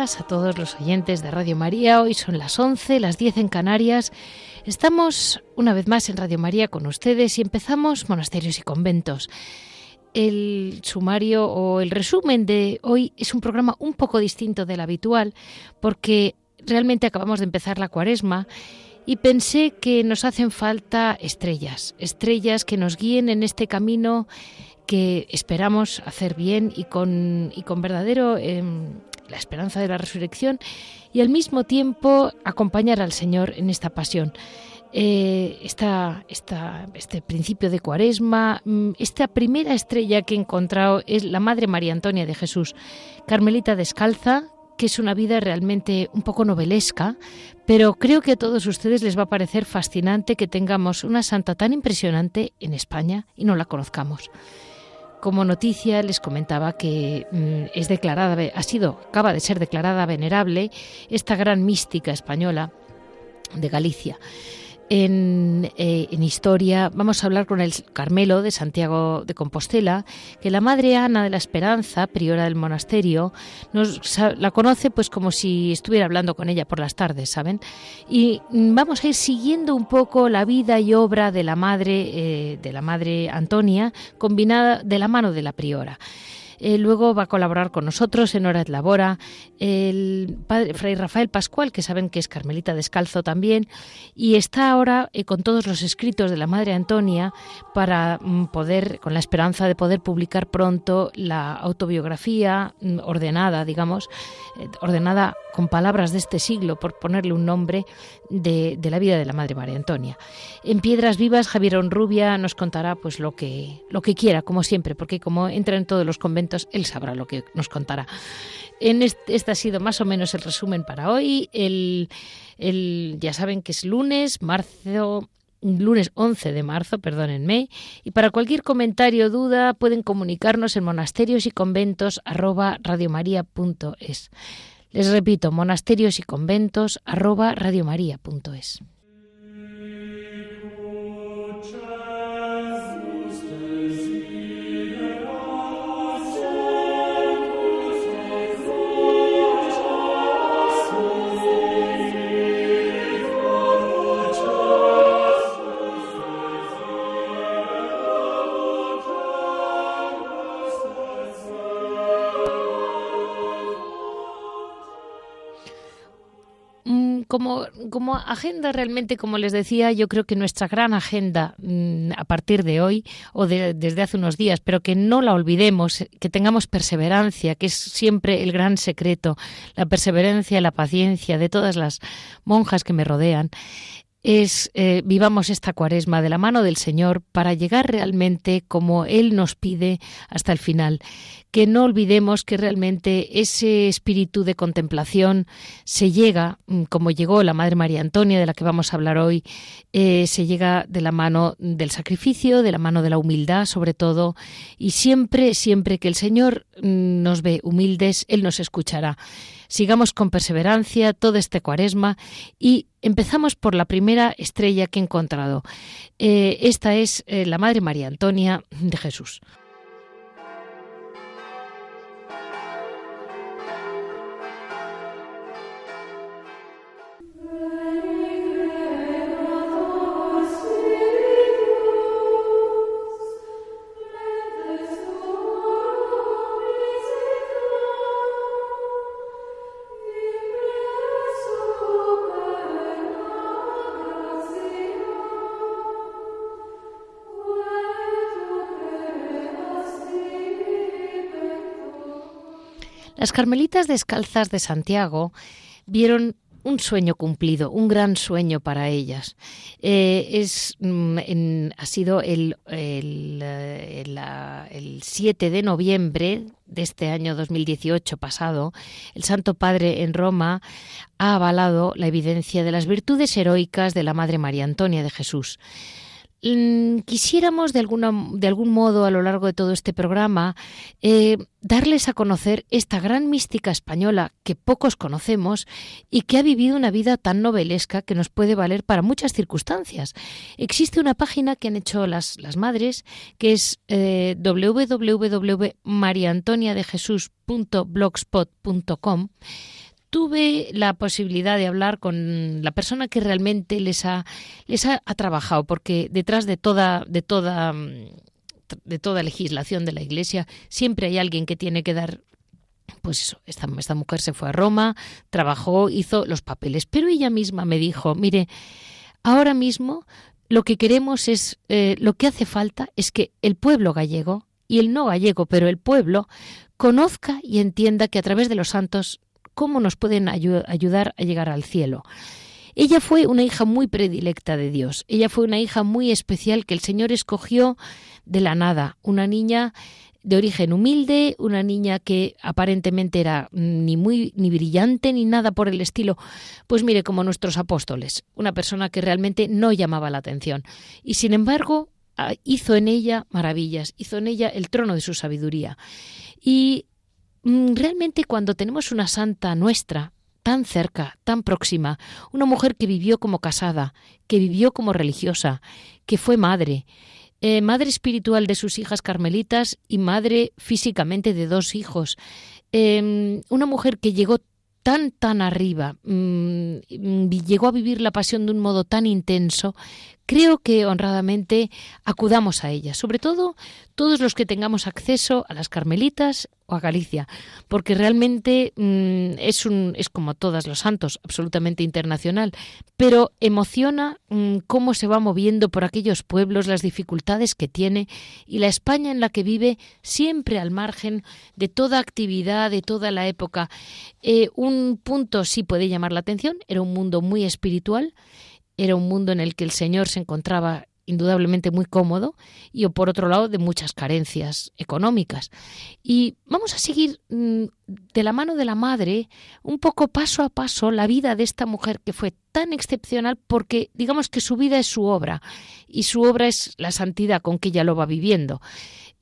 A todos los oyentes de Radio María. Hoy son las 11, las 10 en Canarias. Estamos una vez más en Radio María con ustedes y empezamos monasterios y conventos. El sumario o el resumen de hoy es un programa un poco distinto del habitual porque realmente acabamos de empezar la cuaresma y pensé que nos hacen falta estrellas, estrellas que nos guíen en este camino que esperamos hacer bien y con, y con verdadero em, la esperanza de la resurrección y al mismo tiempo acompañar al Señor en esta pasión. Eh, esta, este principio de cuaresma, mm, esta primera estrella que he encontrado es la Madre María Antonia de Jesús, Carmelita Descalza, que es una vida realmente un poco novelesca, pero creo que a todos ustedes les va a parecer fascinante que tengamos una santa tan impresionante en España y no la conozcamos. Como noticia les comentaba que mm, es declarada, ha sido, acaba de ser declarada venerable esta gran mística española de Galicia. Eh, en, historia vamos a hablar con el Carmelo de Santiago de Compostela, que la madre Ana de la Esperanza, priora del monasterio, nos la conoce pues como si estuviera hablando con ella por las tardes, ¿saben? Y vamos a ir siguiendo un poco la vida y obra de la madre eh, de la madre Antonia, combinada de la mano de la priora. Eh, luego va a colaborar con nosotros en Hora de Labora el padre Fray Rafael Pascual, que saben que es Carmelita Descalzo también, y está ahora eh, con todos los escritos de la Madre Antonia para mm, poder, con la esperanza de poder publicar pronto la autobiografía mm, ordenada, digamos, ordenada con palabras de este siglo, por ponerle un nombre, de, la vida de la Madre María Antonia. En Piedras Vivas, Javier Onrubia nos contará pues lo que, lo que quiera, como siempre, porque como entra en todos los conventos, él sabrá lo que nos contará. En este, ha sido más o menos el resumen para hoy. El, el, ya saben que es lunes, marzo lunes 11 de marzo, perdónenme, y para cualquier comentario o duda pueden comunicarnos en monasterios y conventos arroba. Les repito, monasterios y conventos arroba radiomaria.es. como, agenda realmente, como les decía, yo creo que nuestra gran agenda mm, a partir de hoy o desde hace unos días, pero que no la olvidemos, que tengamos perseverancia, que es siempre el gran secreto, la perseverancia, la paciencia de todas las monjas que me rodean, es eh, vivamos esta cuaresma de la mano del Señor para llegar realmente como Él nos pide hasta el final. Que no olvidemos que realmente ese espíritu de contemplación se llega, mm, como llegó la Madre María Antonia, de la que vamos a hablar hoy, eh, se llega de la mano del sacrificio, de la mano de la humildad sobre todo, y siempre, siempre que el Señor mm, nos ve humildes, Él nos escuchará. Sigamos con perseverancia todo este cuaresma y empezamos por la primera estrella que he encontrado. Eh, esta es eh, la Madre María Antonia de Jesús. Las Carmelitas Descalzas de Santiago vieron un sueño cumplido, un gran sueño para ellas. Eh, es, mm, ha sido el, el, eh, el, 7 de noviembre de este año 2018 pasado, el Santo Padre en Roma ha avalado la evidencia de las virtudes heroicas de la Madre María Antonia de Jesús. Mm, quisiéramos de, alguna, de algún modo a lo largo de todo este programa eh, darles a conocer esta gran mística española que pocos conocemos y que ha vivido una vida tan novelesca que nos puede valer para muchas circunstancias. Existe una página que han hecho las, las madres que es eh, tuve la posibilidad de hablar con la persona que realmente les ha, les ha, trabajado, porque detrás de toda, de toda de toda legislación de la Iglesia siempre hay alguien que tiene que dar pues eso, esta, esta mujer se fue a Roma, trabajó, hizo los papeles, pero ella misma me dijo, mire, ahora mismo lo que queremos es, eh, lo que hace falta es que el pueblo gallego y el no gallego, pero el pueblo, conozca y entienda que a través de los santos cómo nos pueden ayudar a llegar al cielo. Ella fue una hija muy predilecta de Dios, ella fue una hija muy especial que el Señor escogió de la nada, una niña de origen humilde, una niña que aparentemente era ni muy ni brillante ni nada por el estilo, pues mire como nuestros apóstoles, una persona que realmente no llamaba la atención y sin embargo ah, hizo en ella maravillas, hizo en ella el trono de su sabiduría. Y Mm, realmente cuando tenemos una santa nuestra, tan cerca, tan próxima, una mujer que vivió como casada, que vivió como religiosa, que fue madre, eh, madre espiritual de sus hijas carmelitas y madre físicamente de dos hijos, em, una mujer que llegó tan, tan arriba, mm, llegó a vivir la pasión de un modo tan intenso, creo que honradamente acudamos a ella, sobre todo todos los que tengamos acceso a las Carmelitas o a Galicia, porque realmente mm, es, un, es como todos los santos, absolutamente internacional, pero emociona mm, cómo se va moviendo por aquellos pueblos, las dificultades que tiene y la España en la que vive siempre al margen de toda actividad, de toda la época. Eh, un punto sí puede llamar la atención, era un mundo muy espiritual, era un mundo en el que el Señor se encontraba indudablemente muy cómodo y por otro lado de muchas carencias económicas. Y vamos a seguir mm, de la mano de la madre un poco paso a paso la vida de esta mujer que fue tan excepcional porque digamos que su vida es su obra y su obra es la santidad con que ella lo va viviendo.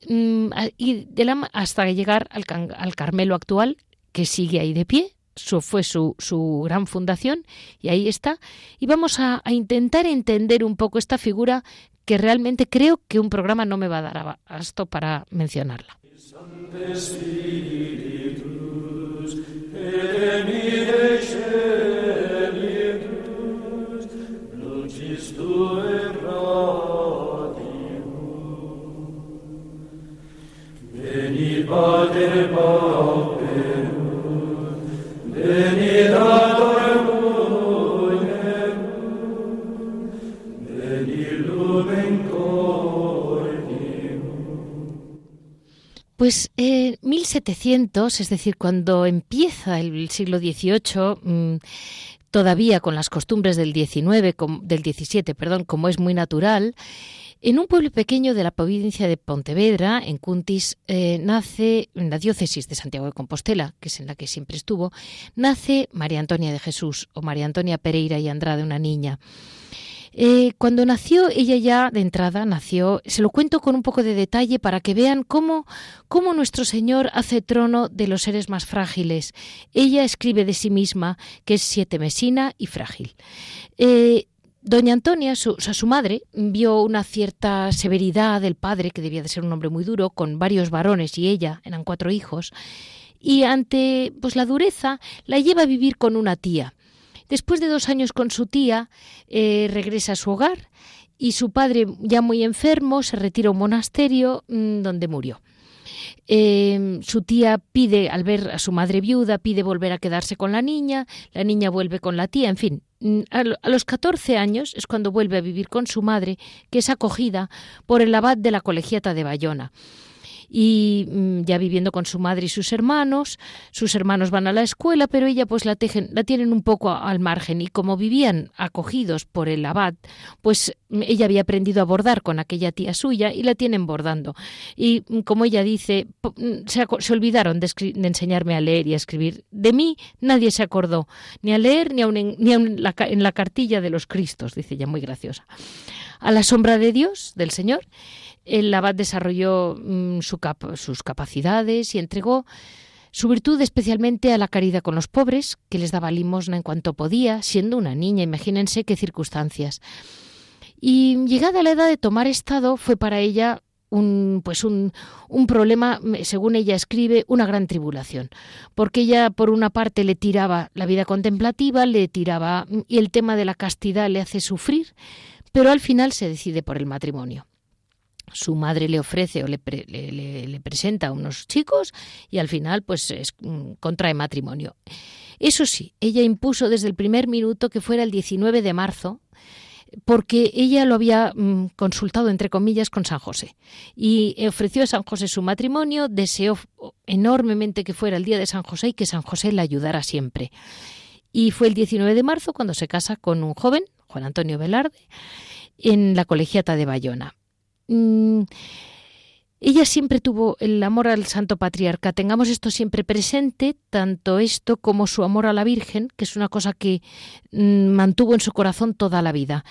Mm, y de la, hasta llegar al, al Carmelo actual que sigue ahí de pie, fue su, su, gran fundación y ahí está. Y vamos a, intentar entender un poco esta figura que realmente creo que un programa no me va a dar esto para mencionarla. 1700, es decir, cuando empieza el siglo XVIII, mm, todavía con las costumbres del XIX, del XVII, perdón, como es muy natural, en un pueblo pequeño de la provincia de Pontevedra, en Cuntis, eh, nace, en la diócesis de Santiago de Compostela, que es en la que siempre estuvo, nace María Antonia de Jesús o María Antonia Pereira y Andrade, una niña. Eh, cuando nació, ella ya de entrada nació, se lo cuento con un poco de detalle para que vean cómo, cómo nuestro Señor hace trono de los seres más frágiles. Ella escribe de sí misma que es siete mesina y frágil. Eh, Doña Antonia, su, su madre, vio una cierta severidad del padre, que debía de ser un hombre muy duro, con varios varones y ella, eran cuatro hijos, y ante pues la dureza la lleva a vivir con una tía. Después de dos años con su tía, eh, regresa a su hogar y su padre, ya muy enfermo, se retira a un monasterio mm, donde murió. Em, su tía pide, al ver a su madre viuda, pide volver a quedarse con la niña, la niña vuelve con la tía, en fin. Mm, a, los 14 años es cuando vuelve a vivir con su madre, que es acogida por el abad de la colegiata de Bayona. Y mm, ya viviendo con su madre y sus hermanos, sus hermanos van a la escuela, pero ella pues la, tejen, la tienen un poco al margen y como vivían acogidos por el abad, pues mm, ella había aprendido a bordar con aquella tía suya y la tienen bordando. Y mm, como ella dice, se, olvidaron de, enseñarme a leer y a escribir. De mí nadie se acordó, ni a leer ni, ni en, la, en la cartilla de los Cristos, dice ella, muy graciosa. A la sombra de Dios, del Señor, el abad desarrolló mm, sus capacidades y entregó su virtud especialmente a la caridad con los pobres, que les daba limosna en cuanto podía, siendo una niña, imagínense qué circunstancias. Y llegada la edad de tomar estado, fue para ella un pues un, un, problema, según ella escribe, una gran tribulación, porque ella por una parte le tiraba la vida contemplativa, le tiraba y el tema de la castidad le hace sufrir, pero al final se decide por el matrimonio su madre le ofrece o le, presenta a unos chicos y al final pues es, mm, contrae matrimonio. Eso sí, ella impuso desde el primer minuto que fuera el 19 de marzo porque ella lo había mm, consultado, entre comillas, con San José. Y ofreció a San José su matrimonio, deseó enormemente que fuera el día de San José y que San José la ayudara siempre. Y fue el 19 de marzo cuando se casa con un joven, Juan Antonio Velarde, en la colegiata de Bayona. Mm, ella siempre tuvo el amor al Santo Patriarca. Tengamos esto siempre presente, tanto esto como su amor a la Virgen, que es una cosa que mm, mantuvo en su corazón toda la vida.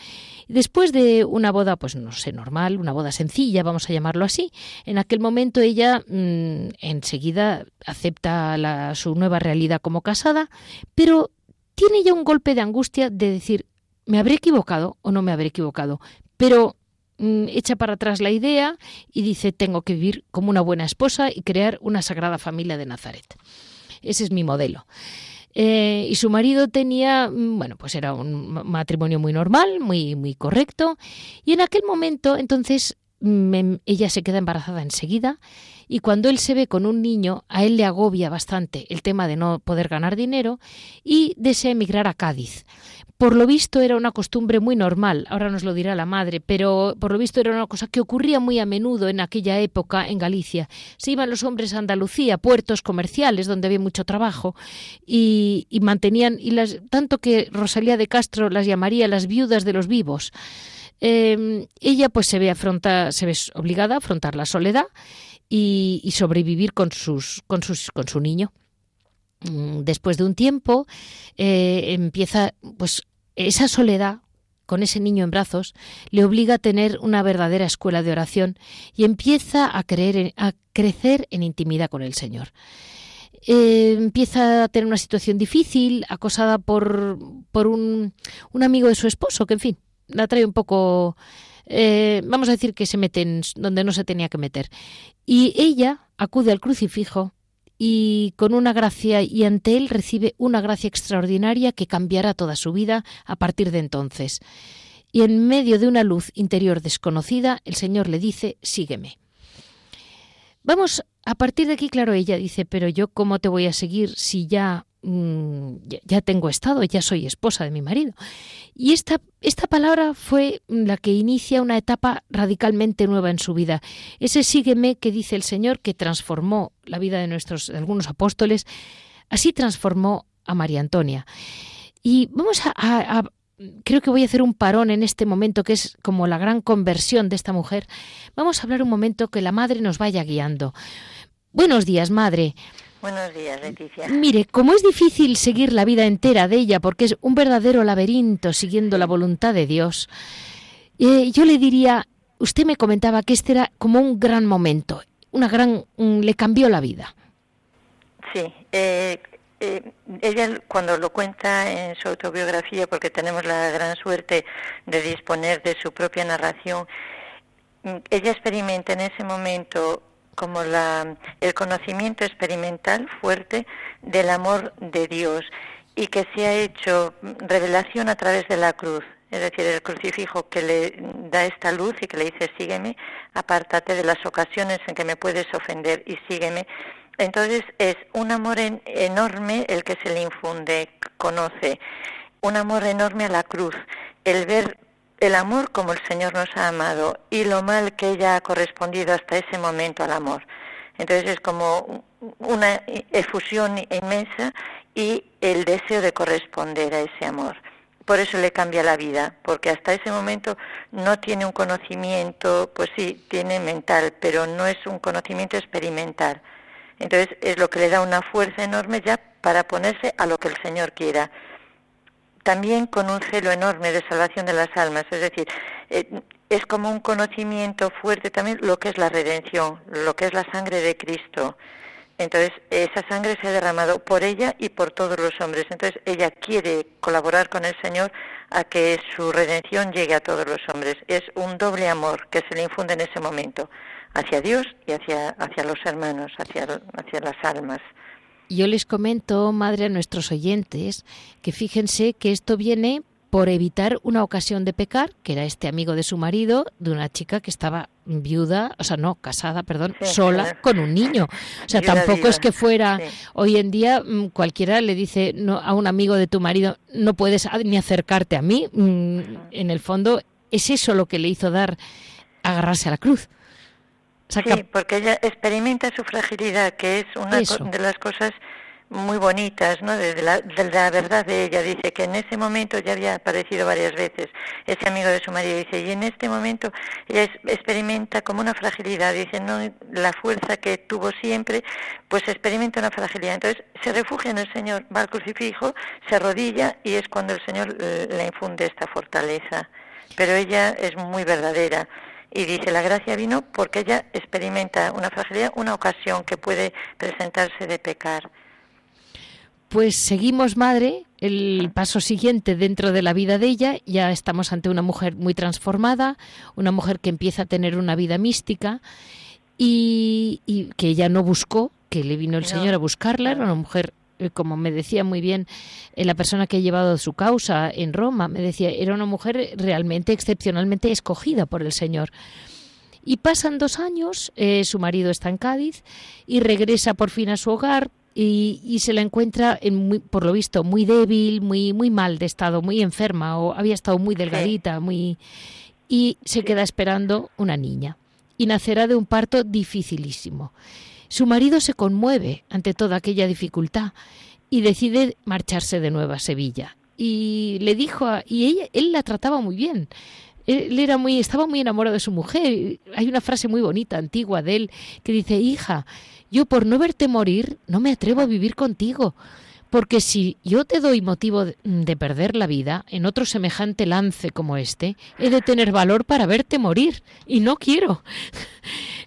Después de una boda, pues no sé, normal, una boda sencilla, vamos a llamarlo así, en aquel momento ella mm, enseguida acepta su nueva realidad como casada, pero tiene ya un golpe de angustia de decir, ¿me habré equivocado o no me habré equivocado? Pero echa para atrás la idea y dice tengo que vivir como una buena esposa y crear una sagrada familia de Nazaret. Ese es mi modelo. Eh, y su marido tenía, mm, bueno, pues era un matrimonio muy normal, muy, muy correcto. Y en aquel momento, entonces, mm, em, ella se queda embarazada enseguida. Y cuando él se ve con un niño, a él le agobia bastante el tema de no poder ganar dinero y desea emigrar a Cádiz. Por lo visto era una costumbre muy normal, ahora nos lo dirá la madre, pero por lo visto era una cosa que ocurría muy a menudo en aquella época en Galicia. Se iban los hombres a Andalucía, puertos comerciales donde había mucho trabajo, y, mantenían, y las, tanto que Rosalía de Castro las llamaría las viudas de los vivos. Em, ella pues se ve, afronta, se ve obligada a afrontar la soledad y, sobrevivir con, sus, con, sus, con su niño. Mm, después de un tiempo eh, empieza pues esa soledad con ese niño en brazos le obliga a tener una verdadera escuela de oración y empieza a, creer a crecer en intimidad con el Señor. Eh, empieza a tener una situación difícil, acosada por, por un, un, amigo de su esposo, que en fin, la trae un poco, eh, vamos a decir que se mete en donde no se tenía que meter. Y ella acude al crucifijo y con una gracia y ante él recibe una gracia extraordinaria que cambiará toda su vida a partir de entonces. Y en medio de una luz interior desconocida, el Señor le dice, sígueme. Vamos, a partir de aquí, claro, ella dice, pero yo cómo te voy a seguir si ya Mm, ya, tengo estado, ya soy esposa de mi marido. Y esta, esta palabra fue la que inicia una etapa radicalmente nueva en su vida. Ese sígueme que dice el Señor que transformó la vida de nuestros algunos apóstoles, así transformó a María Antonia. Y vamos a, creo que voy a hacer un parón en este momento que es como la gran conversión de esta mujer. Vamos a hablar un momento que la madre nos vaya guiando. Buenos días, madre. Buenos días, Leticia. Mire, como es difícil seguir la vida entera de ella, porque es un verdadero laberinto siguiendo la voluntad de Dios, eh, yo le diría, usted me comentaba que este era como un gran momento, una gran, le cambió la vida. Sí, eh, eh, ella cuando lo cuenta en su autobiografía, porque tenemos la gran suerte de disponer de su propia narración, mm, ella experimenta en ese momento como la, el conocimiento experimental fuerte del amor de Dios y que se ha hecho revelación a través de la cruz, es decir, el crucifijo que le da esta luz y que le dice sígueme, apártate de las ocasiones en que me puedes ofender y sígueme. Entonces es un amor enorme el que se le infunde, conoce, un amor enorme a la cruz, el ver el amor como el Señor nos ha amado y lo mal que ella ha correspondido hasta ese momento al amor. Entonces es como una efusión inmensa y el deseo de corresponder a ese amor. Por eso le cambia la vida, porque hasta ese momento no tiene un conocimiento, pues sí, tiene mental, pero no es un conocimiento experimental. Entonces es lo que le da una fuerza enorme ya para ponerse a lo que el Señor quiera. También con un celo enorme de salvación de las almas, es decir, eh, es como un conocimiento fuerte también lo que es la redención, lo que es la sangre de Cristo. Entonces, esa sangre se ha derramado por ella y por todos los hombres. Entonces, ella quiere colaborar con el Señor a que su redención llegue a todos los hombres. Es un doble amor que se le infunde en ese momento hacia Dios y hacia, hacia los hermanos, hacia, hacia las almas. Yo les comento, madre, a nuestros oyentes, que fíjense que esto viene por evitar una ocasión de pecar, que era este amigo de su marido, de una chica que estaba viuda, o sea, no, casada, perdón, sola con un niño. O sea, tampoco es que fuera, hoy en día mm, cualquiera le dice no, a un amigo de tu marido, no puedes ni acercarte a mí. Mm, en el fondo, es eso lo que le hizo dar, agarrarse a la cruz. Sí, porque ella experimenta su fragilidad, que es una de las cosas muy bonitas, ¿no? De la, la, verdad de ella. Dice que en ese momento ya había aparecido varias veces ese amigo de su marido. Dice, y en este momento ella experimenta como una fragilidad. Dice, no, la fuerza que tuvo siempre, pues experimenta una fragilidad. Entonces se refugia en el Señor, va al crucifijo, se arrodilla y es cuando el Señor le infunde esta fortaleza. Pero ella es muy verdadera y dice la gracia vino porque ella experimenta una fragilidad, una ocasión que puede presentarse de pecar. Pues seguimos, madre, el paso siguiente dentro de la vida de ella. Ya estamos ante una mujer muy transformada, una mujer que empieza a tener una vida mística y, que ella no buscó, que le vino el Señor a buscarla. Era una mujer, como me decía muy bien eh, la persona que ha llevado su causa en Roma, me decía, era una mujer realmente excepcionalmente escogida por el Señor. Y pasan dos años, eh, su marido está en Cádiz y regresa por fin a su hogar, y, se la encuentra, en por lo visto, muy débil, muy, muy mal de estado, muy enferma o había estado muy delgadita, muy y se queda esperando una niña y nacerá de un parto dificilísimo. Su marido se conmueve ante toda aquella dificultad y decide marcharse de nuevo a Sevilla. Y le dijo, y ella, él la trataba muy bien. Él era muy, estaba muy enamorado de su mujer. Hay una frase muy bonita, antigua de él, que dice, hija, yo por no verte morir no me atrevo a vivir contigo. Porque si yo te doy motivo de perder la vida en otro semejante lance como este, he de tener valor para verte morir y no quiero.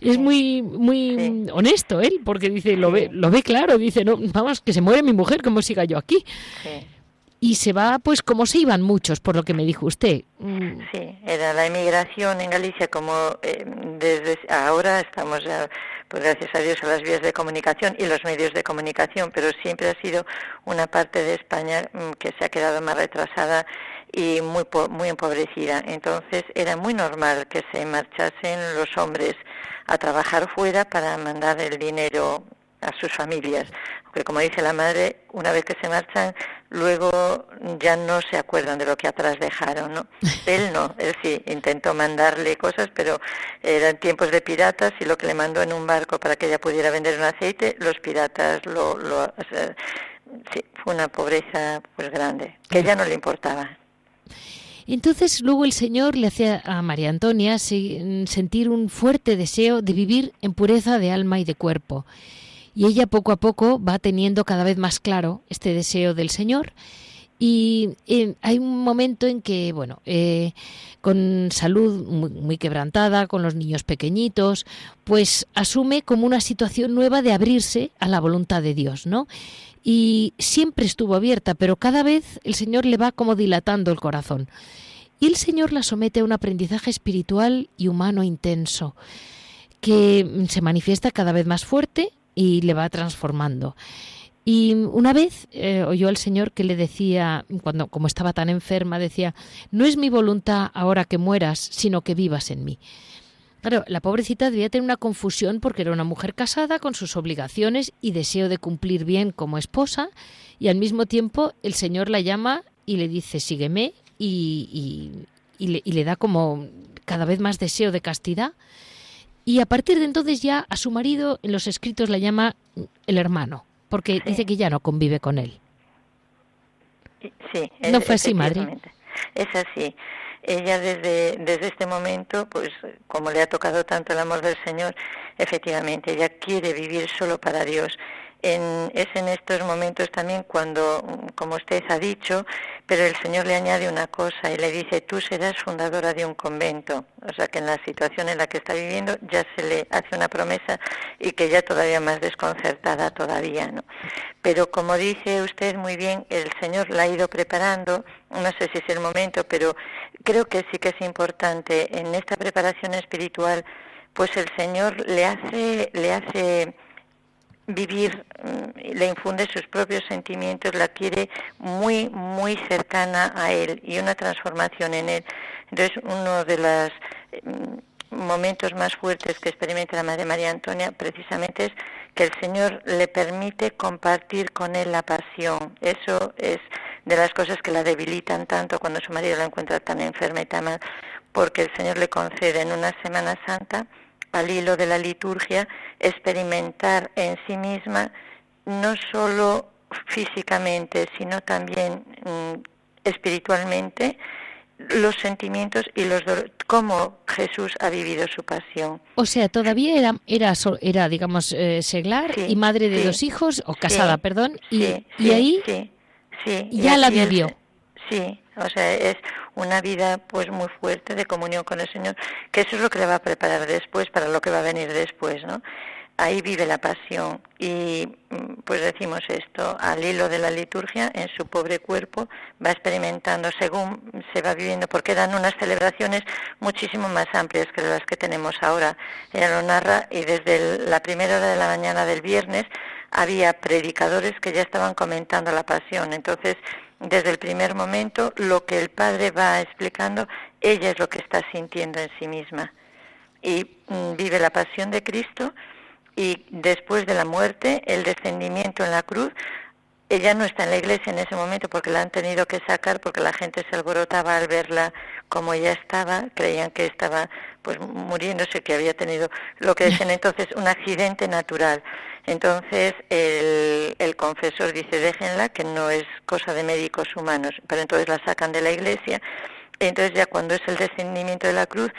Es muy muy honesto él, porque dice lo ve lo ve claro, dice no vamos que se muere mi mujer, como siga yo aquí? y se va pues como se iban muchos, por lo que me dijo usted. Mm. Sí, era la emigración en Galicia como eh, desde ahora estamos ya, pues gracias a Dios a las vías de comunicación y los medios de comunicación, pero siempre ha sido una parte de España mm, que se ha quedado más retrasada y muy muy empobrecida. Entonces era muy normal que se marchasen los hombres a trabajar fuera para mandar el dinero a sus familias. Porque como dice la madre, una vez que se marchan, luego ya no se acuerdan de lo que atrás dejaron, ¿no? Él no, él sí, intentó mandarle cosas, pero eran tiempos de piratas y lo que le mandó en un barco para que ella pudiera vender un aceite, los piratas lo... lo sí, fue una pobreza pues grande, que ya no le importaba. Entonces luego el Señor le hacía a María Antonia sentir un fuerte deseo de vivir en pureza de alma y de cuerpo y ella poco a poco va teniendo cada vez más claro este deseo del Señor. Y eh, hay un momento en que, bueno, eh, con salud muy, quebrantada, con los niños pequeñitos, pues asume como una situación nueva de abrirse a la voluntad de Dios, ¿no? Y siempre estuvo abierta, pero cada vez el Señor le va como dilatando el corazón. Y el Señor la somete a un aprendizaje espiritual y humano intenso, que se manifiesta cada vez más fuerte y le va transformando. Y una vez eh, oyó al Señor que le decía, cuando como estaba tan enferma, decía, no es mi voluntad ahora que mueras, sino que vivas en mí. Claro, la pobrecita debía tener una confusión porque era una mujer casada con sus obligaciones y deseo de cumplir bien como esposa, y al mismo tiempo el Señor la llama y le dice, sígueme, y, y, le, y le da como cada vez más deseo de castidad Y a partir de entonces ya a su marido en los escritos la llama el hermano, porque dice que ya no convive con él. Sí. ¿No fue así, madre? Es así. Ella desde, desde este momento, pues como le ha tocado tanto el amor del Señor, efectivamente, ella quiere vivir solo para Dios es en estos momentos también cuando, como usted ha dicho, pero el Señor le añade una cosa y le dice, tú serás fundadora de un convento. O sea que en la situación en la que está viviendo ya se le hace una promesa y que ya todavía más desconcertada todavía, ¿no? Pero como dice usted muy bien, el Señor la ha ido preparando, no sé si es el momento, pero creo que sí que es importante en esta preparación espiritual, pues el Señor le hace, le hace vivir, mm, le infunde sus propios sentimientos, la quiere muy, muy cercana a él y una transformación en él. Entonces, uno de los mm, momentos más fuertes que experimenta la Madre María Antonia precisamente es que el Señor le permite compartir con él la pasión. Eso es de las cosas que la debilitan tanto cuando su marido la encuentra tan enferma y tan mal, porque el Señor le concede en una Semana Santa al hilo de la liturgia, experimentar en sí misma no solo físicamente, sino también mm, espiritualmente los sentimientos y los cómo Jesús ha vivido su pasión. O sea, todavía era era, era digamos eh, seglar y madre de dos hijos o casada, perdón, y, y ahí ya la vivió. sí, o sea, es una vida pues muy fuerte de comunión con el Señor, que eso es lo que le va a preparar después para lo que va a venir después, ¿no? Ahí vive la pasión y mm, pues decimos esto, al hilo de la liturgia, en su pobre cuerpo va experimentando según se va viviendo, porque eran unas celebraciones muchísimo más amplias que las que tenemos ahora. Ella lo narra y desde la primera hora de la mañana del viernes había predicadores que ya estaban comentando la pasión. Entonces, desde el primer momento, lo que el padre va explicando, ella es lo que está sintiendo en sí misma. Y mm, vive la pasión de Cristo y después de la muerte, el descendimiento en la cruz, ella no está en la iglesia en ese momento porque la han tenido que sacar porque la gente se alborotaba al verla como ella estaba, creían que estaba pues muriéndose, que había tenido lo que decían entonces un accidente natural. Entonces el, el confesor dice déjenla que no es cosa de médicos humanos, pero entonces la sacan de la iglesia. Entonces ya cuando es el descendimiento de la cruz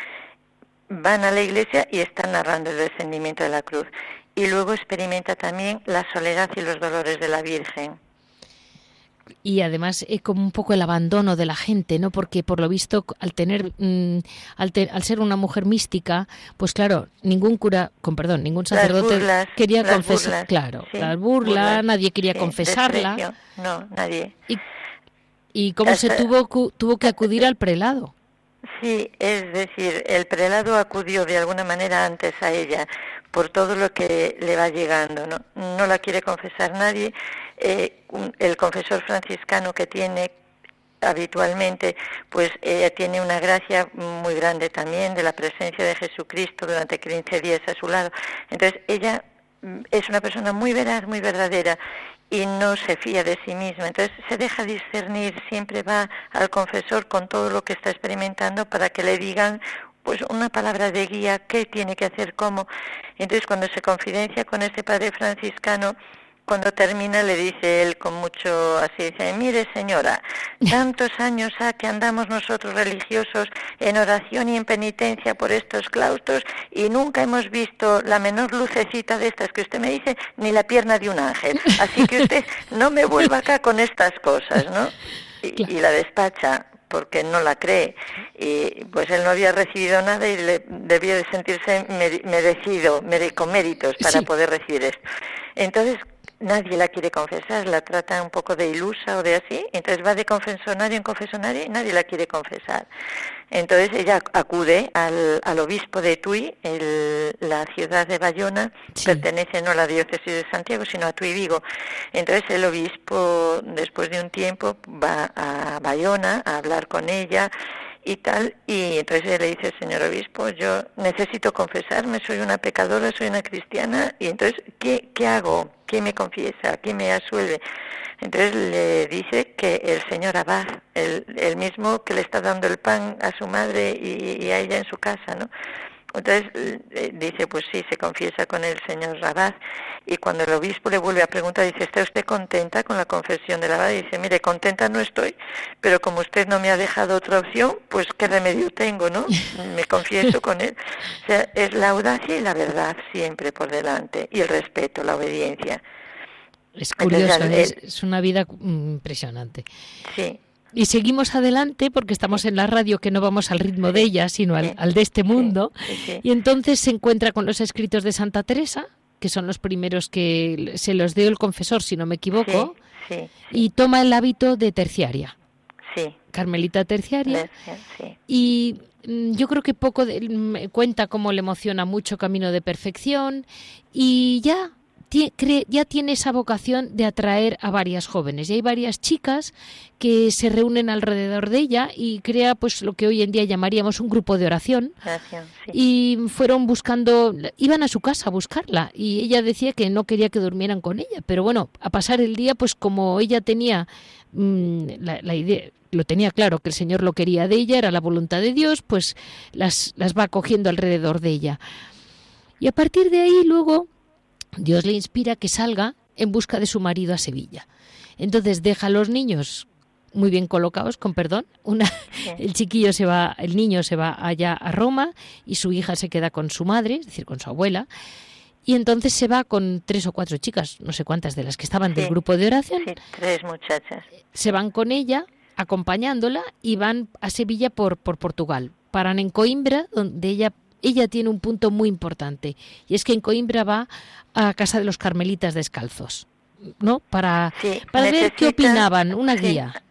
van a la iglesia y están narrando el descendimiento de la cruz y luego experimenta también la soledad y los dolores de la Virgen. Y además es como un poco el abandono de la gente, ¿no? Porque por lo visto al tener, mm, al, ser una mujer mística, pues claro, ningún cura, con perdón, ningún sacerdote quería confesar, claro, la burla, nadie quería confesarla. No, nadie. Y, y cómo se tuvo tuvo que acudir al prelado. Sí, es decir, el prelado acudió de alguna manera antes a ella, por todo lo que le va llegando. No, no la quiere confesar nadie. Eh, el confesor franciscano que tiene habitualmente, pues ella tiene una gracia muy grande también de la presencia de Jesucristo durante 15 días a su lado. Entonces ella mm, es una persona muy veraz, muy verdadera y no se fía de sí misma. Entonces se deja discernir, siempre va al confesor con todo lo que está experimentando para que le digan pues una palabra de guía, qué tiene que hacer, cómo. Entonces cuando se confidencia con este padre franciscano, cuando termina le dice él con mucho así, dice, mire señora, tantos años ha que andamos nosotros religiosos en oración y en penitencia por estos claustros y nunca hemos visto la menor lucecita de estas que usted me dice, ni la pierna de un ángel. Así que usted no me vuelva acá con estas cosas, ¿no? y la despacha porque no la cree. Y pues él no había recibido nada y le, debía de sentirse merecido, con méritos para poder recibir esto. Entonces, nadie la quiere confesar, la trata un poco de ilusa o de así, entonces va de confesonario en confesonario y nadie la quiere confesar. Entonces ella acude al, al obispo de Tui, el, la ciudad de Bayona, pertenece no a la diócesis de Santiago, sino a Tui Vigo. Entonces el obispo, después de un tiempo, va a Bayona a hablar con ella y tal, y entonces ella le dice, señor obispo, yo necesito confesarme, soy una pecadora, soy una cristiana, y entonces, ¿qué, qué hago? ¿Quién me confiesa? ¿Quién me asuelve? Entonces le dice que el señor Abad, el, el mismo que le está dando el pan a su madre y, a ella en su casa, ¿no? Entonces eh, dice, pues sí, se confiesa con el señor Rabat y cuando el obispo le vuelve a preguntar, dice, ¿está usted contenta con la confesión del abad? dice, mire, contenta no estoy, pero como usted no me ha dejado otra opción, pues qué remedio tengo, ¿no? Me confieso con él. O sea, es la audacia y la verdad siempre por delante y el respeto, la obediencia. Es curioso, es, una vida impresionante. Sí. Y seguimos adelante porque estamos en la radio que no vamos al ritmo de ella, sino al, de este mundo. y entonces se encuentra con los escritos de Santa Teresa, que son los primeros que se los dio el confesor, si no me equivoco, y toma el hábito de terciaria. Sí. Carmelita terciaria. Y mm, yo creo que poco me cuenta cómo le emociona mucho Camino de Perfección y ya ya tiene esa vocación de atraer a varias jóvenes. Y hay varias chicas que se reúnen alrededor de ella y crea pues lo que hoy en día llamaríamos un grupo de oración. Y fueron buscando, iban a su casa a buscarla y ella decía que no quería que durmieran con ella. Pero bueno, a pasar el día, pues como ella tenía mm, la, idea, lo tenía claro que el Señor lo quería de ella, era la voluntad de Dios, pues las, las va cogiendo alrededor de ella. Y a partir de ahí luego Dios le inspira que salga en busca de su marido a Sevilla. Entonces deja a los niños muy bien colocados, con perdón. Una, el chiquillo se va, el niño se va allá a Roma y su hija se queda con su madre, es decir, con su abuela. Y entonces se va con tres o cuatro chicas, no sé cuántas de las que estaban del grupo de oración. tres muchachas. Se van con ella, acompañándola, y van a Sevilla por, por Portugal. Paran en Coimbra, donde ella ella tiene un punto muy importante y es que en Coimbra va a casa de los carmelitas descalzos, ¿no? Para, para ver qué opinaban, una guía.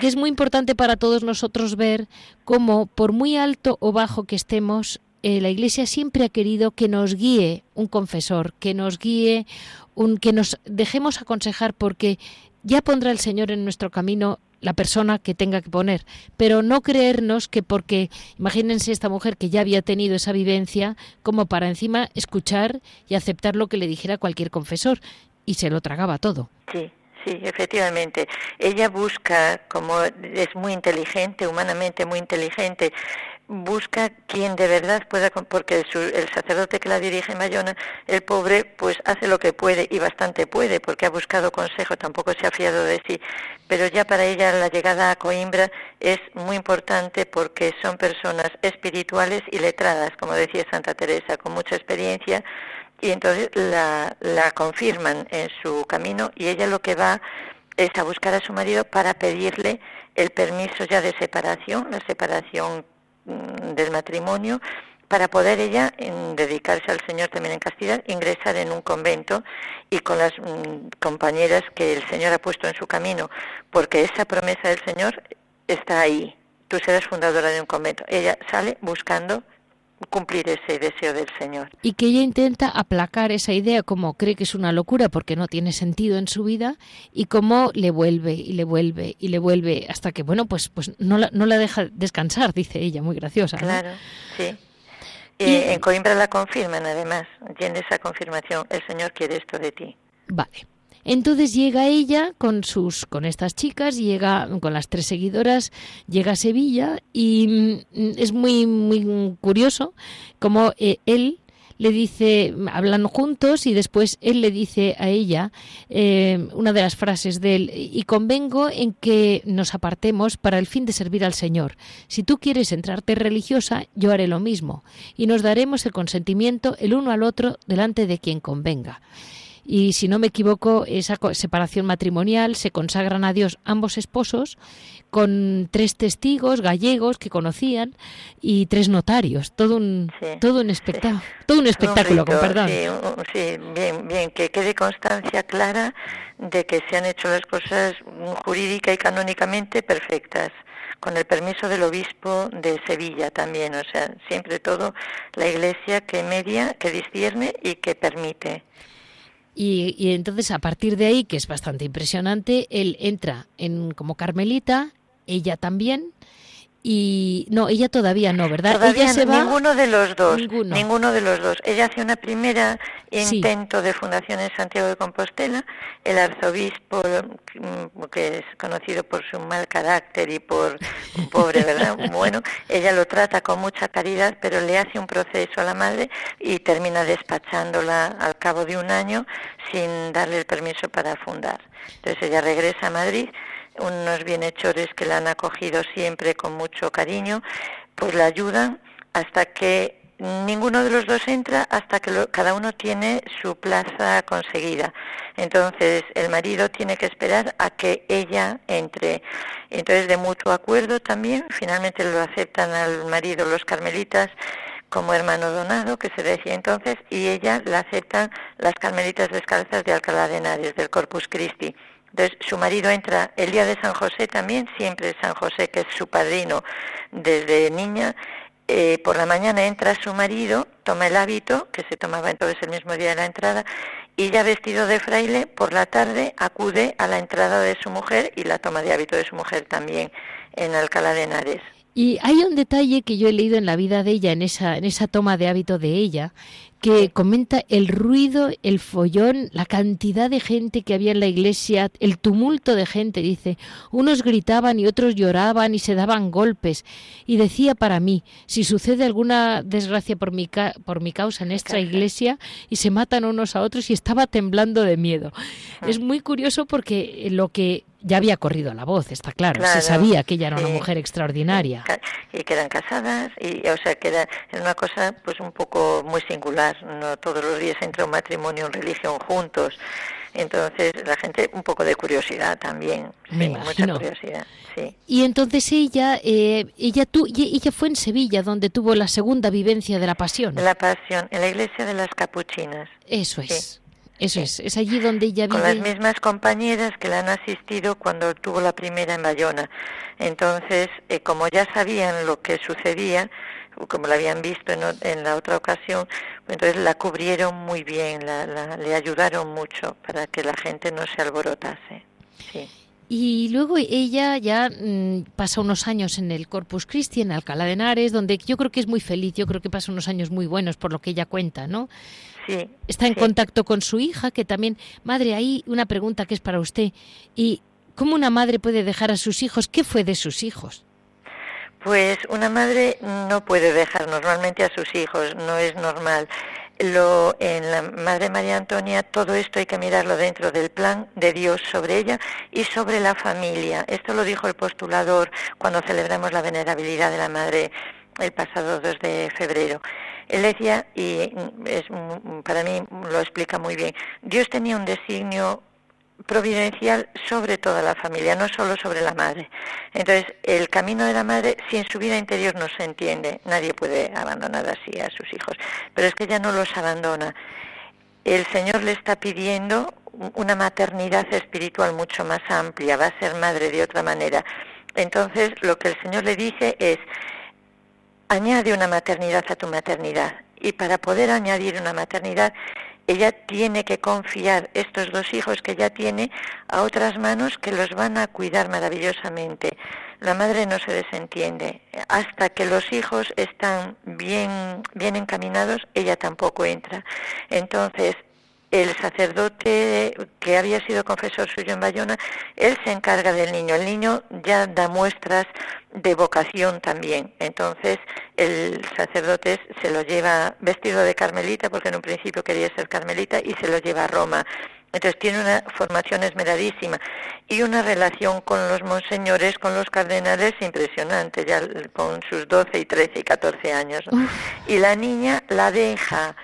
Que es muy importante para todos nosotros ver cómo, por muy alto o bajo que estemos, eh, la Iglesia siempre ha querido que nos guíe un confesor, que nos guíe, un, que nos dejemos aconsejar, porque ya pondrá el Señor en nuestro camino la persona que tenga que poner, pero no creernos que porque, imagínense esta mujer que ya había tenido esa vivencia, como para encima escuchar y aceptar lo que le dijera cualquier confesor, y se lo tragaba todo. Sí, sí, efectivamente. Ella busca, como es muy inteligente, humanamente muy inteligente, busca quien de verdad pueda, porque el, sacerdote que la dirige en Bayona, el pobre, pues hace lo que puede y bastante puede, porque ha buscado consejo, tampoco se ha fiado de sí, pero ya para ella la llegada a Coimbra es muy importante porque son personas espirituales y letradas, como decía Santa Teresa, con mucha experiencia, y entonces la, la confirman en su camino y ella lo que va es a buscar a su marido para pedirle el permiso ya de separación, la separación del matrimonio para poder ella dedicarse al Señor también en castidad, ingresar en un convento y con las mm, compañeras que el Señor ha puesto en su camino, porque esa promesa del Señor está ahí. Tú serás fundadora de un convento. Ella sale buscando cumplir ese deseo del Señor. Y que ella intenta aplacar esa idea como cree que es una locura porque no tiene sentido en su vida y cómo le vuelve y le vuelve y le vuelve hasta que, bueno, pues, pues no, la, no la deja descansar, dice ella, muy graciosa. Claro, sí. Y, en Coimbra la confirman además, tiene esa confirmación, el Señor quiere esto de ti. Vale. Entonces llega ella con sus con estas chicas, llega con las tres seguidoras, llega a Sevilla y mm, es muy muy curioso como eh, él le dice, hablan juntos y después él le dice a ella eh, una de las frases de él, y convengo en que nos apartemos para el fin de servir al Señor. Si tú quieres entrarte religiosa, yo haré lo mismo, y nos daremos el consentimiento el uno al otro delante de quien convenga y si no me equivoco, esa separación matrimonial se consagran a Dios ambos esposos con tres testigos gallegos que conocían y tres notarios, todo un todo un espectáculo, todo un espectáculo, con perdón. Sí, bien, bien, que quede constancia clara de que se han hecho las cosas jurídica y canónicamente perfectas con el permiso del obispo de Sevilla también, o sea, siempre todo la iglesia que media, que discierne y que permite. Y, entonces a partir de ahí, que es bastante impresionante, él entra en como carmelita, ella también, y no, ella todavía no, ¿verdad? Todavía ella se va ninguno de los dos, ninguno. de los dos. Ella hace una primera intento de fundación en Santiago de Compostela. El arzobispo, mm, que es conocido por su mal carácter y por pobre, ¿verdad? Bueno, ella lo trata con mucha caridad, pero le hace un proceso a la madre y termina despachándola al cabo de un año sin darle el permiso para fundar. Entonces ella regresa a Madrid unos bienhechores que la han acogido siempre con mucho cariño, pues la ayudan hasta que ninguno de los dos entra hasta que cada uno tiene su plaza conseguida. Entonces el marido tiene que esperar a que ella entre. Entonces de mutuo acuerdo también, finalmente lo aceptan al marido los carmelitas como hermano donado, que se decía entonces, y ella la aceptan las carmelitas descalzas de Alcalá de Henares, del Corpus Christi. Entonces, su marido entra el día de San José también, siempre San José, que es su padrino desde niña. Eh, por la mañana entra su marido, toma el hábito, que se tomaba entonces el mismo día de la entrada, y ya vestido de fraile, por la tarde acude a la entrada de su mujer y la toma de hábito de su mujer también en Alcalá de Henares. Y hay un detalle que yo he leído en la vida de ella, en esa, en esa toma de hábito de ella, que comenta el ruido, el follón, la cantidad de gente que había en la iglesia, el tumulto de gente, dice, unos gritaban y otros lloraban y se daban golpes. Y decía para mí, si sucede alguna desgracia por mi, por mi causa en esta iglesia y se matan unos a otros y estaba temblando de miedo. Es muy curioso porque lo que ya había corrido la voz, está claro. se sabía que ella era una mujer extraordinaria. Y que eran casadas, y o sea que era, una cosa pues un poco muy singular. No todos los días entra un matrimonio en religión juntos. Entonces la gente un poco de curiosidad también, Me mucha curiosidad. Sí. Y entonces ella, eh, ella, tu, ella fue en Sevilla donde tuvo la segunda vivencia de la pasión. La pasión, en la iglesia de las capuchinas. Eso es. Eso es, es allí donde ella vive. Con las mismas compañeras que la han asistido cuando tuvo la primera en Bayona. Entonces, eh, como ya sabían lo que sucedía, como la habían visto en, la otra ocasión, entonces la cubrieron muy bien, la, le ayudaron mucho para que la gente no se alborotase. Sí. Y luego ella ya mm, pasa unos años en el Corpus Christi, en Alcalá de Henares, donde yo creo que es muy feliz, yo creo que pasa unos años muy buenos por lo que ella cuenta, ¿no? Está en contacto con su hija, que también, madre, hay una pregunta que es para usted. ¿Y cómo una madre puede dejar a sus hijos? ¿Qué fue de sus hijos? Pues una madre no puede dejar normalmente a sus hijos, no es normal. Lo, en la Madre María Antonia todo esto hay que mirarlo dentro del plan de Dios sobre ella y sobre la familia. Esto lo dijo el postulador cuando celebramos la venerabilidad de la Madre el pasado 2 de febrero. Él decía, y es, para mí lo explica muy bien, Dios tenía un designio providencial sobre toda la familia, no solo sobre la madre. Entonces, el camino de la madre, si en su vida interior no se entiende, nadie puede abandonar así a sus hijos, pero es que ella no los abandona. El Señor le está pidiendo una maternidad espiritual mucho más amplia, va a ser madre de otra manera. Entonces, lo que el Señor le dice es, añade una maternidad a tu maternidad. Y para poder añadir una maternidad, ella tiene que confiar estos dos hijos que ya tiene a otras manos que los van a cuidar maravillosamente. La madre no se desentiende. Hasta que los hijos están bien, bien encaminados, ella tampoco entra. Entonces, el sacerdote que había sido confesor suyo en Bayona, él se encarga del niño. El niño ya da muestras de vocación también. Entonces el sacerdote se lo lleva vestido de carmelita, porque en un principio quería ser carmelita, y se lo lleva a Roma. Entonces tiene una formación esmeradísima y una relación con los monseñores, con los cardenales impresionante, ya con sus 12 y 13 y 14 años. Y la niña la deja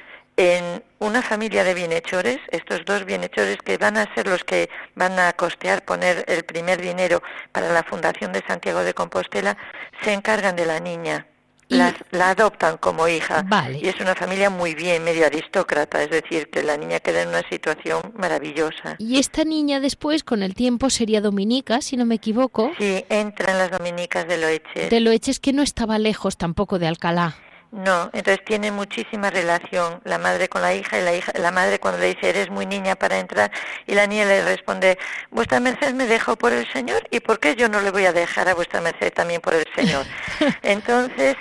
en una familia de bienhechores, estos dos bienhechores que van a ser los que van a costear poner el primer dinero para la fundación de Santiago de Compostela, se encargan de la niña. la adoptan como hija y es una familia muy bien, medio aristócrata, es decir, que la niña queda en una situación maravillosa. Y esta niña después, con el tiempo, sería dominica, si no me equivoco. Sí, entra en las dominicas de Loeches. De Loeches, que no estaba lejos tampoco de Alcalá. No, entonces tiene muchísima relación la madre con la hija y la hija, la madre cuando le dice eres muy niña para entrar y la niña le responde vuestra merced me dejó por el Señor y por qué yo no le voy a dejar a vuestra merced también por el Señor. Entonces,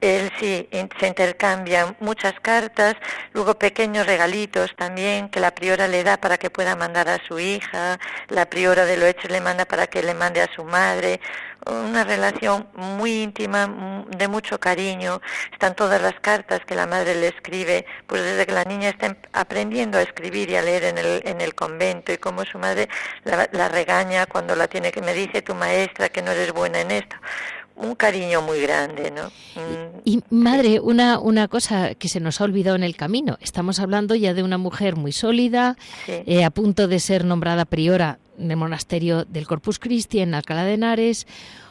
él sí, se intercambian muchas cartas, luego pequeños regalitos también que la priora le da para que pueda mandar a su hija, la priora de Loeche le manda para que le mande a su madre, una relación muy íntima, de mucho cariño. Están todas las cartas que la madre le escribe, pues desde que la niña está em, aprendiendo a escribir y a leer en el, en el convento y cómo su madre la, la regaña cuando la tiene que me dice tu maestra que no eres buena en esto un cariño muy grande, ¿no? Y, mm, madre, una, una cosa que se nos ha olvidado en el camino. Estamos hablando ya de una mujer muy sólida, eh, a punto de ser nombrada priora del monasterio del Corpus Christi en Alcalá de Henares.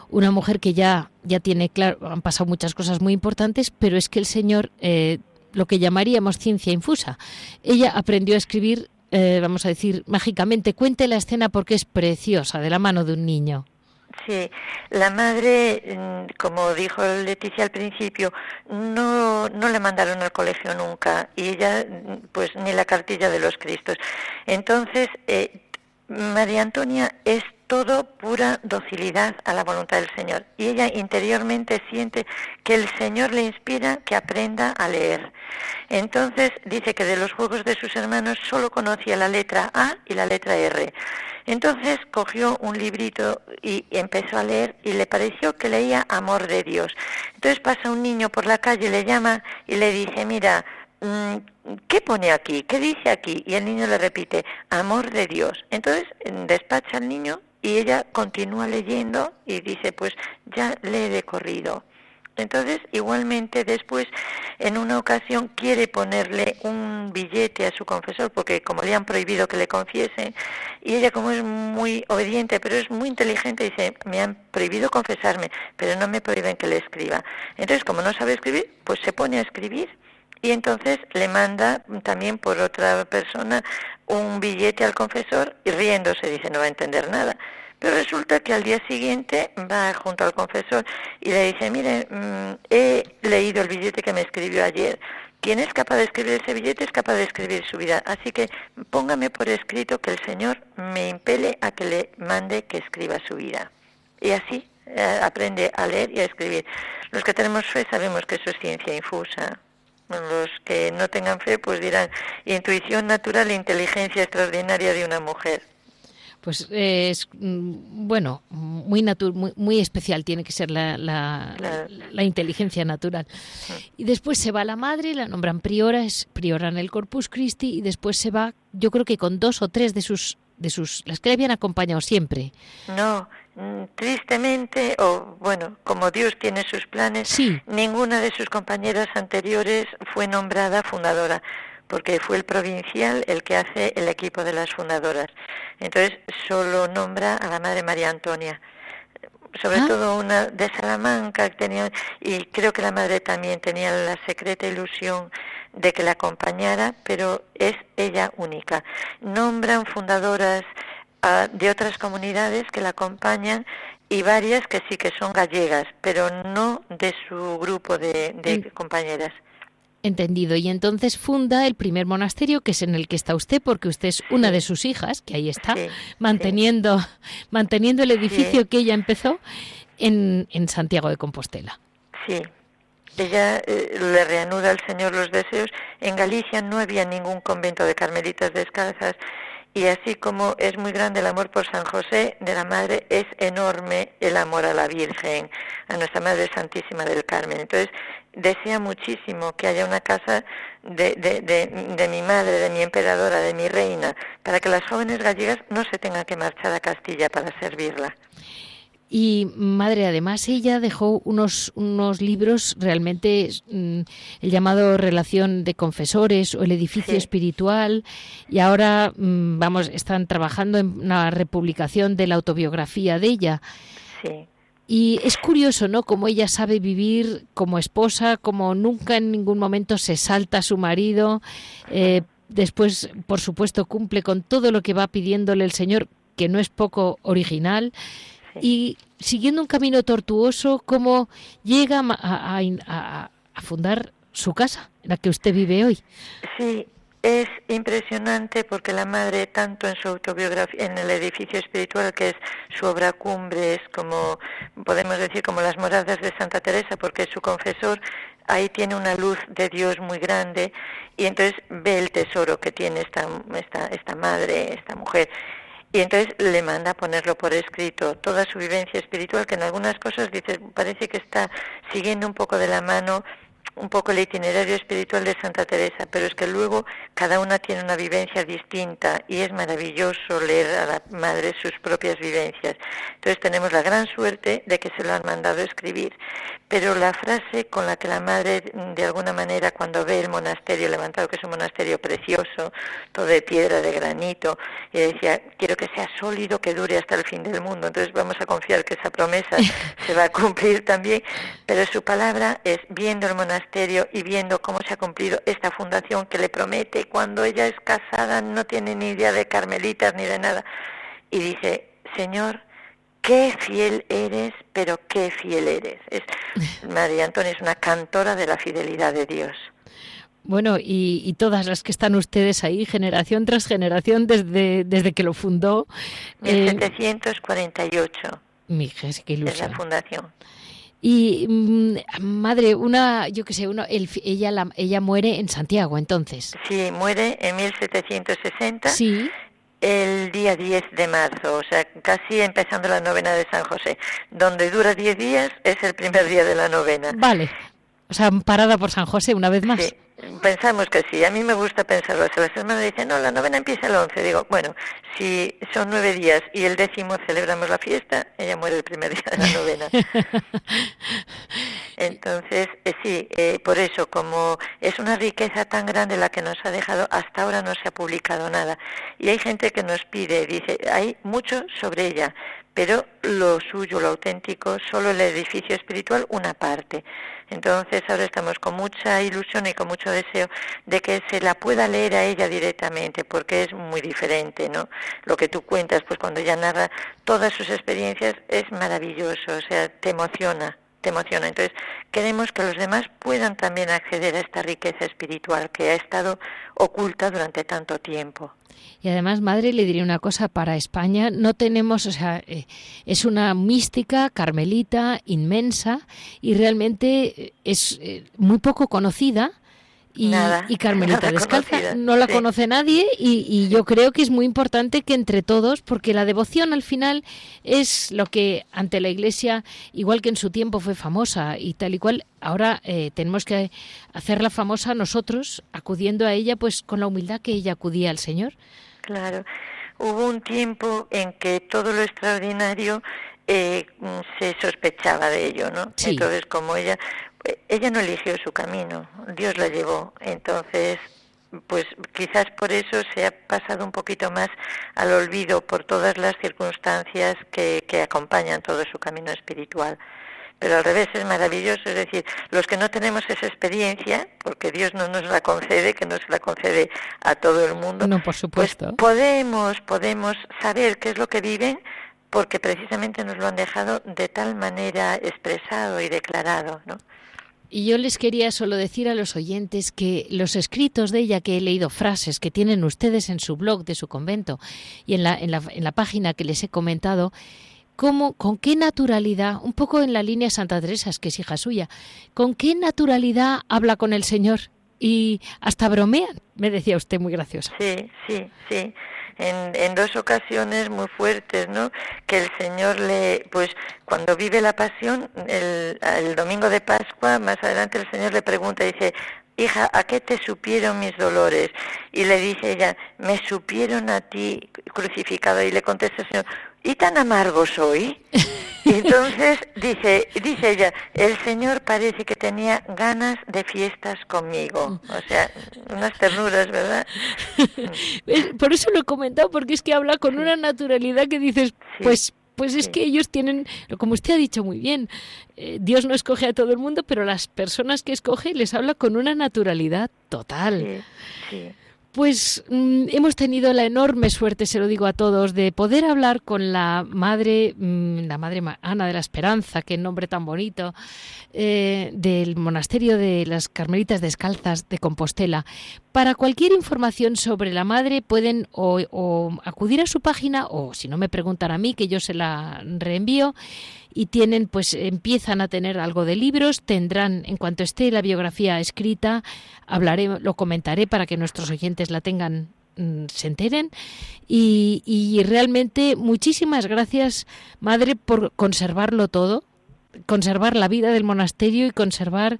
Una mujer que ya, ya tiene claro, han pasado muchas cosas muy importantes, pero es que el Señor, eh, lo que llamaríamos ciencia infusa, ella aprendió a escribir, eh, vamos a decir, mágicamente. Cuente la escena porque es preciosa, de la mano de un niño. Sí, la madre, mm, como dijo Leticia al principio, no, no le mandaron al colegio nunca y ella, mm, pues ni la cartilla de los Cristos. Entonces, eh, María Antonia es todo pura docilidad a la voluntad del Señor y ella interiormente siente que el Señor le inspira que aprenda a leer. Entonces dice que de los juegos de sus hermanos solo conocía la letra A y la letra R entonces cogió un librito y empezó a leer y le pareció que leía Amor de Dios. Entonces pasa un niño por la calle, le llama y le dice, mira, ¿qué pone aquí? ¿Qué dice aquí? Y el niño le repite, Amor de Dios. Entonces despacha al niño y ella continúa leyendo y dice, pues ya lee de corrido. Entonces, igualmente después, en una ocasión, quiere ponerle un billete a su confesor, porque como le han prohibido que le confiese, y ella como es muy obediente, pero es muy inteligente, dice, me han prohibido confesarme, pero no me prohíben que le escriba. Entonces, como no sabe escribir, pues se pone a escribir y entonces le manda también por otra persona un billete al confesor y riéndose dice no va a entender nada. Pero resulta que al día siguiente va junto al confesor y le dice, mire, mm, he leído el billete que me escribió ayer. Quien es capaz de escribir ese billete es capaz de escribir su vida. Así que póngame por escrito que el Señor me impele a que le mande que escriba su vida. Y así eh, aprende a leer y a escribir. Los que tenemos fe sabemos que eso es ciencia infusa. Los que no tengan fe pues dirán intuición natural e inteligencia extraordinaria de una mujer. Pues es mm, bueno muy, muy, muy especial tiene que ser la, la, inteligencia natural. Y después se va la madre la nombran priora es priora en el Corpus Christi y después se va yo creo que con dos o tres de sus de sus las que le habían acompañado siempre. No tristemente o bueno como Dios tiene sus planes ninguna de sus compañeras anteriores fue nombrada fundadora porque fue el provincial el que hace el equipo de las fundadoras. Entonces solo nombra a la Madre María Antonia, sobre ah. todo una de Salamanca, que tenía, y creo que la Madre también tenía la secreta ilusión de que la acompañara, pero es ella única. Nombran fundadoras de otras comunidades que la acompañan y varias que sí que son gallegas, pero no de su grupo de, de compañeras. Entendido. Y entonces funda el primer monasterio, que es en el que está usted, porque usted es una de sus hijas, que ahí está, manteniendo, manteniendo el edificio que ella empezó en, en, Santiago de Compostela. Sí. Ella eh, le reanuda al Señor los deseos. En Galicia no había ningún convento de carmelitas descalzas y así como es muy grande el amor por San José de la Madre, es enorme el amor a la Virgen, a nuestra Madre Santísima del Carmen. Entonces, desea muchísimo que haya una casa de, de, de, mi madre, de mi emperadora, de mi reina, para que las jóvenes gallegas no se tengan que marchar a Castilla para servirla. Y madre, además ella dejó unos, unos libros realmente, mm, el llamado Relación de Confesores o el Edificio Espiritual, y ahora, mm, vamos, están trabajando en una republicación de la autobiografía de ella. Sí. Y es curioso, ¿no? Como ella sabe vivir como esposa, como nunca en ningún momento se salta a su marido. Eh, después, por supuesto, cumple con todo lo que va pidiéndole el Señor, que no es poco original. Y siguiendo un camino tortuoso, ¿cómo llega a, a, fundar su casa, la que usted vive hoy? Sí, es impresionante porque la madre, tanto en su autobiografía, en el edificio espiritual, que es su obra cumbre, es como, podemos decir, como las moradas de Santa Teresa, porque su confesor ahí tiene una luz de Dios muy grande y entonces ve el tesoro que tiene esta, esta, esta madre, esta mujer. Y entonces le manda a ponerlo por escrito, toda su vivencia espiritual, que en algunas cosas dice, parece que está siguiendo un poco de la mano un poco el itinerario espiritual de Santa Teresa, pero es que luego cada una tiene una vivencia distinta y es maravilloso leer a la madre sus propias vivencias. Entonces tenemos la gran suerte de que se lo han mandado escribir, pero la frase con la que la madre de alguna manera cuando ve el monasterio levantado, que es un monasterio precioso, todo de piedra, de granito, y decía, quiero que sea sólido, que dure hasta el fin del mundo, entonces vamos a confiar que esa promesa se va a cumplir también, pero su palabra es viendo el monasterio, y viendo cómo se ha cumplido esta fundación que le promete cuando ella es casada, no tiene ni idea de carmelitas ni de nada. Y dice, Señor, qué fiel eres, pero qué fiel eres. Es, María Antonia es una cantora de la fidelidad de Dios. Bueno, y, todas las que están ustedes ahí, generación tras generación, desde, desde que lo fundó. 1748. Eh, qué ilusión. Es la fundación. Y mm, madre, una, yo qué sé, uno, ella, la, ella muere en Santiago, entonces. Sí, muere en 1760. Sí. El día 10 de marzo, o sea, casi empezando la novena de San José. Donde dura 10 días es el primer día de la novena. Vale. O sea, parada por San José una vez más. Sí. Pensamos que sí, a mí me gusta pensarlo. Si las hermanas dicen, no, la novena empieza el 11. Digo, bueno, si son nueve días y el décimo celebramos la fiesta, ella muere el primer día de la novena. Entonces, eh, sí, eh, por eso, como es una riqueza tan grande la que nos ha dejado, hasta ahora no se ha publicado nada. Y hay gente que nos pide, dice, hay mucho sobre ella, pero lo suyo, lo auténtico, solo el edificio espiritual, una parte. Entonces ahora estamos con mucha ilusión y con mucho deseo de que se la pueda leer a ella directamente, porque es muy diferente, ¿no? Lo que tú cuentas, pues cuando ella narra todas sus experiencias es maravilloso, o sea, te emociona te emociona. Entonces, queremos que los demás puedan también acceder a esta riqueza espiritual que ha estado oculta durante tanto tiempo. Y además, madre, le diría una cosa, para España no tenemos, o sea, eh, es una mística carmelita inmensa y realmente eh, es eh, muy poco conocida y, Carmelita Descalza no la conoce nadie y, yo creo que es muy importante que entre todos, porque la devoción al final es lo que ante la Iglesia, igual que en su tiempo fue famosa y tal y cual, ahora eh, tenemos que hacerla famosa nosotros, acudiendo a ella pues con la humildad que ella acudía al Señor. Claro, hubo un tiempo en que todo lo extraordinario eh, se sospechaba de ello, ¿no? Entonces, como ella, ella no eligió su camino, Dios la llevó. Entonces, pues quizás por eso se ha pasado un poquito más al olvido por todas las circunstancias que, que acompañan todo su camino espiritual pero al revés es maravilloso, es decir, los que no tenemos esa experiencia, porque Dios no nos la concede, que no se la concede a todo el mundo, no, por supuesto. Pues podemos, podemos saber qué es lo que viven, porque precisamente nos lo han dejado de tal manera expresado y declarado, ¿no? Y yo les quería solo decir a los oyentes que los escritos de ella, que he leído frases que tienen ustedes en su blog de su convento y en la, en la, en la página que les he comentado, cómo, con qué naturalidad, un poco en la línea Santa Teresa, que es hija suya, con qué naturalidad habla con el Señor y hasta bromean, me decía usted muy graciosa. Sí, sí, sí en, en dos ocasiones muy fuertes, ¿no? Que el Señor le, pues cuando vive la pasión, el, el domingo de Pascua, más adelante el Señor le pregunta, dice, hija, ¿a qué te supieron mis dolores? Y le dice ella, me supieron a ti crucificado. Y le contesta el Señor, ¿y tan amargo soy? Y entonces dice, dice ella, el Señor parece que tenía ganas de fiestas conmigo. O sea, unas ternuras, ¿verdad? Por eso lo he comentado, porque es que habla con una naturalidad que dices, pues pues es que ellos tienen, como usted ha dicho muy bien, eh, Dios no escoge a todo el mundo, pero las personas que escoge les habla con una naturalidad total. Sí, Pues mm, hemos tenido la enorme suerte, se lo digo a todos, de poder hablar con la madre, mm, la madre Ana de la Esperanza, qué nombre tan bonito, eh, del monasterio de las Carmelitas Descalzas de Compostela. Para cualquier información sobre la madre pueden o acudir a su página o si no me preguntan a mí, que yo se la reenvío y tienen, pues empiezan a tener algo de libros, tendrán, en cuanto esté la biografía escrita, hablaré, lo comentaré para que nuestros oyentes la tengan mm, se enteren y, y realmente muchísimas gracias madre por conservarlo todo conservar la vida del monasterio y conservar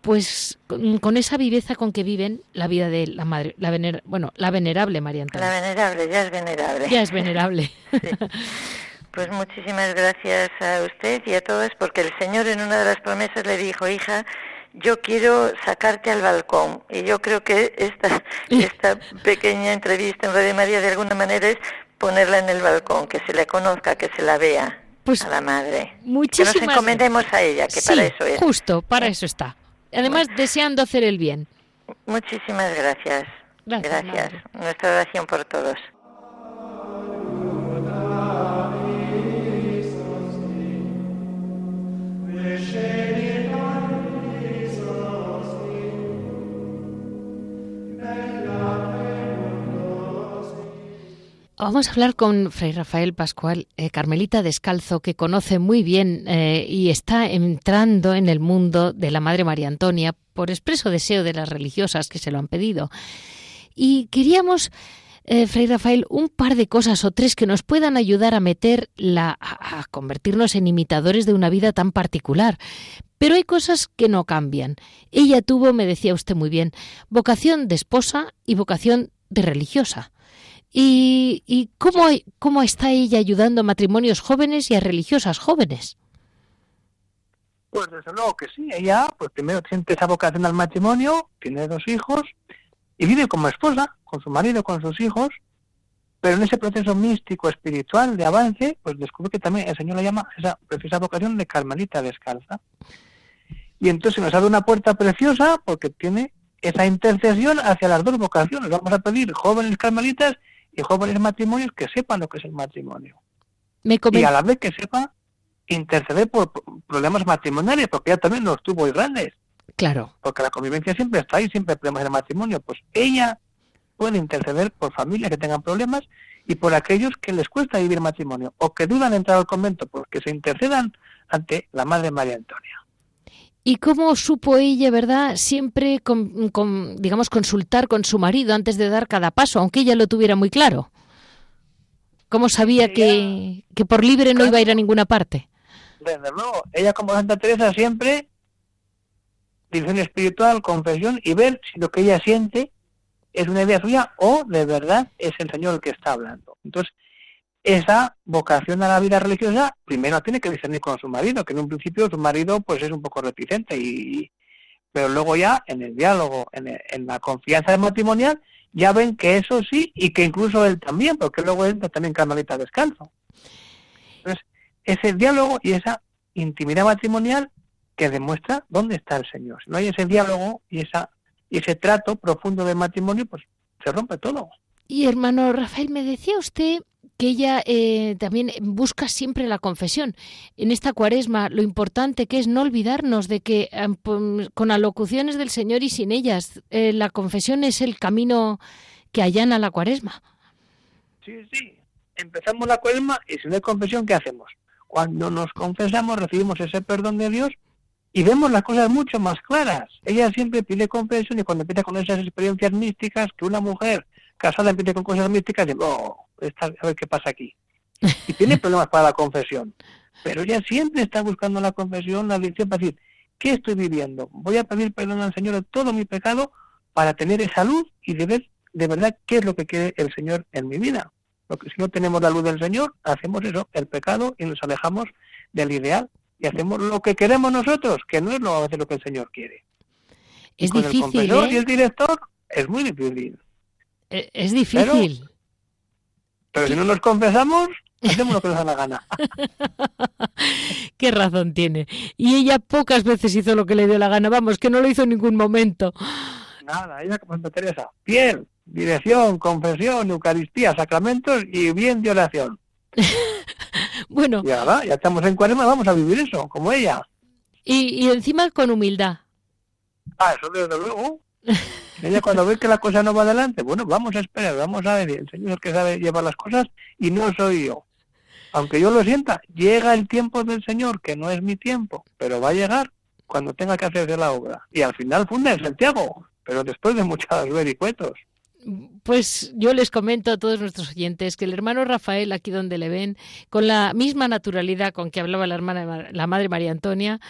pues con, esa viveza con que viven la vida de la madre, la bueno, la venerable María Antonia. La venerable, ya es venerable. Ya es venerable. Pues muchísimas gracias a usted y a todos, porque el Señor en una de las promesas le dijo, hija, yo quiero sacarte al balcón. Y yo creo que esta, esta pequeña entrevista en Radio María de alguna manera es ponerla en el balcón, que se le conozca, que se la vea pues a la madre. Muchísimas que nos encomendemos a ella, que para eso es. Justo, para eso está. Además, deseando hacer el bien. Muchísimas gracias. Gracias. gracias. Nuestra oración por todos. Vamos a hablar con Fray Rafael Pascual, eh, Carmelita Descalzo, que conoce muy bien eh, y está entrando en el mundo de la Madre María Antonia por expreso deseo de las religiosas que se lo han pedido. Y queríamos, eh, Fray Rafael, un par de cosas o tres que nos puedan ayudar a meter la, a convertirnos en imitadores de una vida tan particular. Pero hay cosas que no cambian. Ella tuvo, me decía usted muy bien, vocación de esposa y vocación de religiosa. ¿Y, y cómo, cómo está ella ayudando a matrimonios jóvenes y a religiosas jóvenes? Pues desde luego que sí, ella pues primero siente esa vocación al matrimonio, tiene dos hijos y vive como esposa, con su marido, con sus hijos, pero en ese proceso místico, espiritual, de avance, pues descubre que también el Señor la llama esa preciosa vocación de Carmelita descalza. Y entonces nos abre una puerta preciosa porque tiene esa intercesión hacia las dos vocaciones. Vamos a pedir jóvenes carmelitas y jóvenes matrimonios que sepan lo que es el matrimonio. y a la vez que sepa interceder por problemas matrimoniales, porque ella también los tuvo muy grandes. Claro. Porque la convivencia siempre está ahí, siempre hay problemas de matrimonio. Pues ella puede interceder por familias que tengan problemas y por aquellos que les cuesta vivir matrimonio o que dudan de entrar al convento, porque se intercedan ante la Madre María Antonia. ¿Y cómo supo ella, verdad, siempre, digamos, consultar con su marido antes de dar cada paso, aunque ella lo tuviera muy claro? ¿Cómo sabía que, que, por libre no iba a ir a ninguna parte? Desde luego, ella como Santa Teresa siempre, dirección espiritual, confesión, y ver si lo que ella siente es una idea suya o de verdad es el Señor el que está hablando. Entonces, esa vocación a la vida religiosa primero tiene que discernir con su marido, que en un principio su marido pues es un poco reticente y pero luego ya en el diálogo, en, la confianza matrimonial, ya ven que eso sí y que incluso él también, porque luego entra también Carmelita descalzo. Entonces, ese diálogo y esa intimidad matrimonial que demuestra dónde está el Señor. Si no hay ese diálogo y esa y ese trato profundo del matrimonio, pues se rompe todo. Y hermano Rafael, me decía usted que ella eh, también busca siempre la confesión. En esta cuaresma, lo importante que es no olvidarnos de que con alocuciones del Señor y sin ellas, eh, la confesión es el camino que allana la cuaresma. Sí, sí. Empezamos la cuaresma y sin la confesión, ¿qué hacemos? Cuando nos confesamos, recibimos ese perdón de Dios y vemos las cosas mucho más claras. Ella siempre pide confesión y cuando empieza con esas experiencias místicas, que una mujer casada empieza con cosas místicas, y oh, a ver qué pasa aquí. Y tiene problemas para la confesión. Pero ella siempre está buscando la confesión, la adicción para decir, ¿qué estoy viviendo? Voy a pedir perdón al Señor de todo mi pecado para tener esa luz y de ver de verdad qué es lo que quiere el Señor en mi vida. Porque si no tenemos la luz del Señor, hacemos eso, el pecado, y nos alejamos del ideal. Y hacemos lo que queremos nosotros, que no es lo, a veces lo que el Señor quiere. Es difícil. El y el director es muy difícil. E, es difícil. Pero si no nos confesamos, hacemos lo que nos da la gana. Qué razón tiene. Y ella pocas veces hizo lo que le dio la gana. Vamos, que no lo hizo en ningún momento. Nada, ella como Santa Teresa, fiel, dirección, confesión, Eucaristía, sacramentos y bien de oración. bueno. Y ahora, ya estamos en cuaresma, vamos a vivir eso, como ella. Y, y encima con humildad. Ah, eso desde luego. Ella cuando ve que la cosa no va adelante, bueno, vamos a esperar, vamos a ver, el Señor que sabe llevar las cosas y no soy yo. Aunque yo lo sienta, llega el tiempo del Señor, que no es mi tiempo, pero va a llegar cuando tenga que hacerse la obra. Y al final funda en Santiago, pero después de muchos vericuetos. Pues yo les comento a todos nuestros oyentes que el hermano Rafael, aquí donde le ven, con la misma naturalidad con que hablaba la hermana, la madre María Antonia,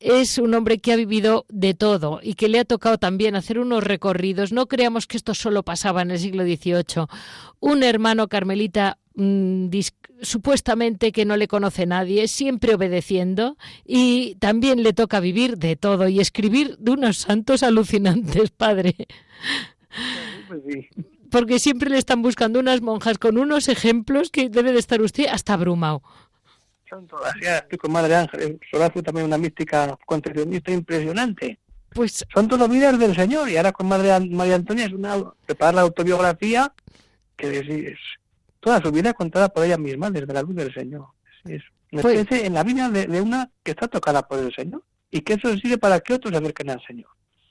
es un hombre que ha vivido de todo y que le ha tocado también hacer unos recorridos. No creamos que esto solo pasaba en el siglo XVIII. Un hermano carmelita mm, supuestamente que no le conoce nadie, siempre obedeciendo y también le toca vivir de todo y escribir de unos santos alucinantes, padre. Pues Porque siempre le están buscando unas monjas con unos ejemplos que debe de estar usted hasta abrumado son todas, ya estoy con Madre Ángel, Solazo también una mística concepcionista impresionante. Pues son todas vidas del Señor y ahora con Madre María Antonia es una preparar la autobiografía que es, toda su vida contada por ella misma desde la luz del Señor. Es pues, en la vida de, una que está tocada por el Señor y que eso sirve para que otros se acerquen al Señor.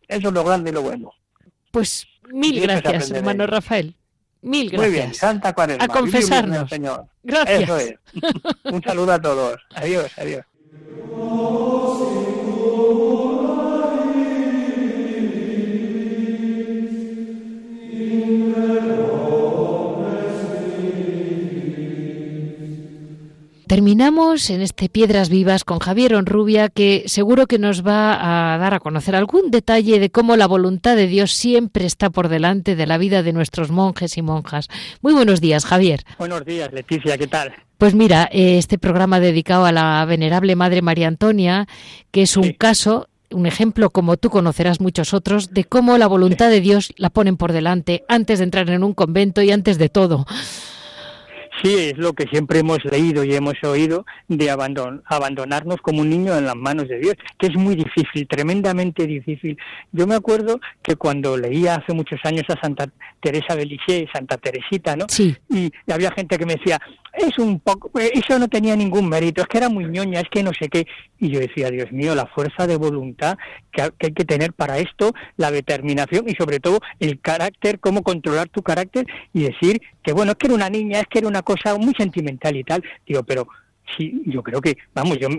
Eso es lo grande y lo bueno. Pues mil gracias, hermano Rafael. Mil gracias. Muy bien, Santa Cuaresma. A confesarnos. Señor. Gracias. Eso es. Un saludo a todos. Adiós, adiós. Terminamos en este Piedras Vivas con Javier Onrubia, que seguro que nos va a dar a conocer algún detalle de cómo la voluntad de Dios siempre está por delante de la vida de nuestros monjes y monjas. Muy buenos días, Javier. Buenos días, Leticia, ¿qué tal? Pues mira, eh, este programa dedicado a la venerable Madre María Antonia, que es un caso un ejemplo, como tú conocerás muchos otros, de cómo la voluntad de Dios la ponen por delante antes de entrar en un convento y antes de todo. Sí, es lo que siempre hemos leído y hemos oído de abandonarnos como un niño en las manos de Dios, que es muy difícil, tremendamente difícil. Yo me acuerdo que cuando leía hace muchos años a Santa Teresa de Lisieux, Santa Teresita, ¿no? Sí. Y había gente que me decía, es un poco, eso no tenía ningún mérito, es que era muy ñoña, es que no sé qué. Y yo decía, Dios mío, la fuerza de voluntad que, hay que tener para esto, la determinación y sobre todo el carácter, cómo controlar tu carácter y decir que bueno, es que era una niña, es que era una cosa muy sentimental y tal. Digo, pero sí, yo creo que, vamos, yo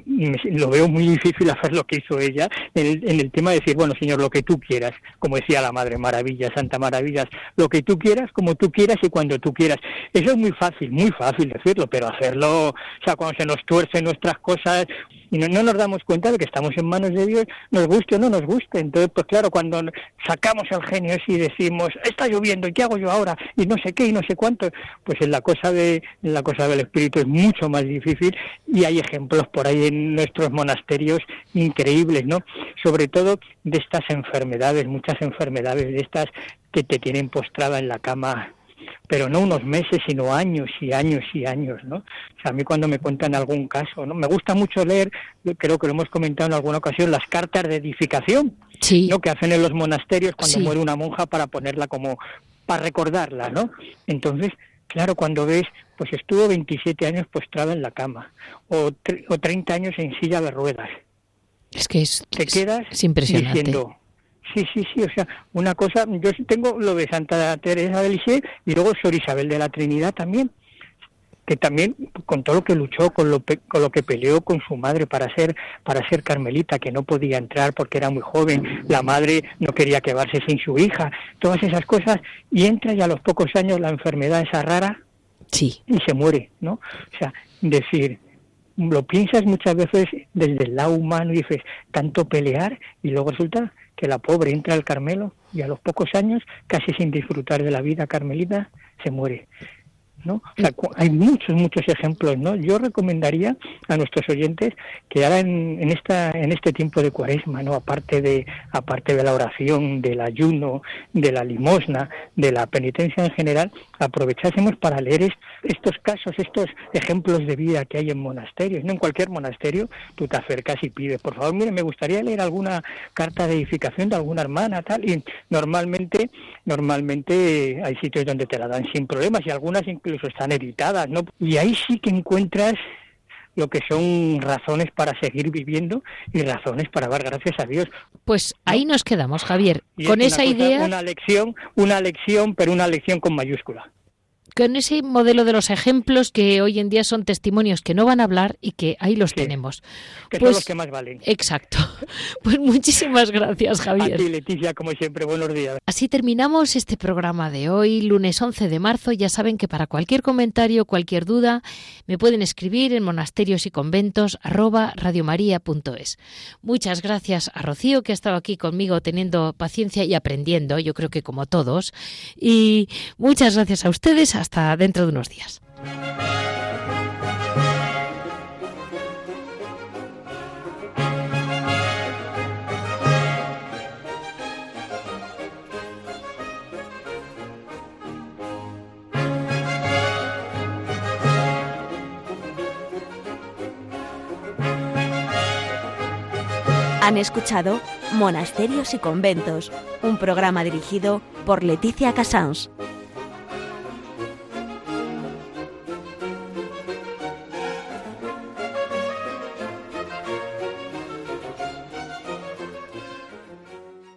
lo veo muy difícil hacer lo que hizo ella en el, en el, tema de decir, bueno, Señor, lo que tú quieras, como decía la Madre Maravilla, Santa Maravillas, lo que tú quieras, como tú quieras y cuando tú quieras. Eso es muy fácil, muy fácil decirlo, pero hacerlo, o sea, cuando se nos tuercen nuestras cosas y no, no nos damos cuenta de que estamos en manos de Dios, nos guste o no nos guste. Entonces, pues claro, cuando sacamos el genio y decimos, está lloviendo, ¿y qué hago yo ahora? Y no sé qué y no sé cuánto, pues en la cosa de en la cosa del espíritu es mucho más difícil y hay ejemplos por ahí en nuestros monasterios increíbles, ¿no? Sobre todo de estas enfermedades, muchas enfermedades de estas que te tienen postrada en la cama pero no unos meses, sino años y años y años, ¿no? O sea, a mí cuando me cuentan algún caso, ¿no? Me gusta mucho leer, creo que lo hemos comentado en alguna ocasión, las cartas de edificación, sí. ¿no? Que hacen en los monasterios cuando muere una monja para ponerla como, para recordarla, ¿no? Entonces, Claro, cuando ves, pues estuvo 27 años postrada en la cama o, o 30 años en silla de ruedas. Es que es, te quedas impresionante. diciendo, sí, sí, sí, o sea, una cosa, yo tengo lo de Santa Teresa de Lisieux y luego Sor Isabel de la Trinidad también, que también con todo lo que luchó, con lo, con lo que peleó con su madre para ser para ser carmelita, que no podía entrar porque era muy joven, la madre no quería quedarse sin su hija, todas esas cosas, y entra y a los pocos años la enfermedad esa rara sí. y se muere, ¿no? O sea, decir, lo piensas muchas veces desde el lado humano y dices, tanto pelear y luego resulta que la pobre entra al Carmelo y a los pocos años, casi sin disfrutar de la vida carmelita, se muere. ¿no? hay muchos, muchos ejemplos, ¿no? Yo recomendaría a nuestros oyentes que ahora en, en, esta, en este tiempo de cuaresma, ¿no? Aparte de, aparte de la oración, del ayuno, de la limosna, de la penitencia en general, aprovechásemos para leer estos casos, estos ejemplos de vida que hay en monasterios. No en cualquier monasterio tú te acercas y pides, por favor, mire, me gustaría leer alguna carta de edificación de alguna hermana, tal. Y normalmente, normalmente hay sitios donde te la dan sin problemas y algunas incluso están editadas, ¿no? Y ahí sí que encuentras lo que son razones para seguir viviendo y razones para dar gracias a Dios. Pues ahí nos quedamos, Javier, con esa idea. Una lección, una lección, pero una lección con mayúscula con ese modelo de los ejemplos que hoy en día son testimonios que no van a hablar y que ahí los tenemos. Que pues, son los que más valen. Exacto. Pues muchísimas gracias, Javier. A ti, Leticia, como siempre, buenos días. Así terminamos este programa de hoy, lunes 11 de marzo. Ya saben que para cualquier comentario, cualquier duda, me pueden escribir en monasterios y conventos arroba radiomaria.es. Muchas gracias a Rocío, que ha estado aquí conmigo teniendo paciencia y aprendiendo, yo creo que como todos. Y muchas gracias a ustedes hasta dentro de unos días. Han escuchado Monasterios y Conventos, un programa dirigido por Leticia Casans.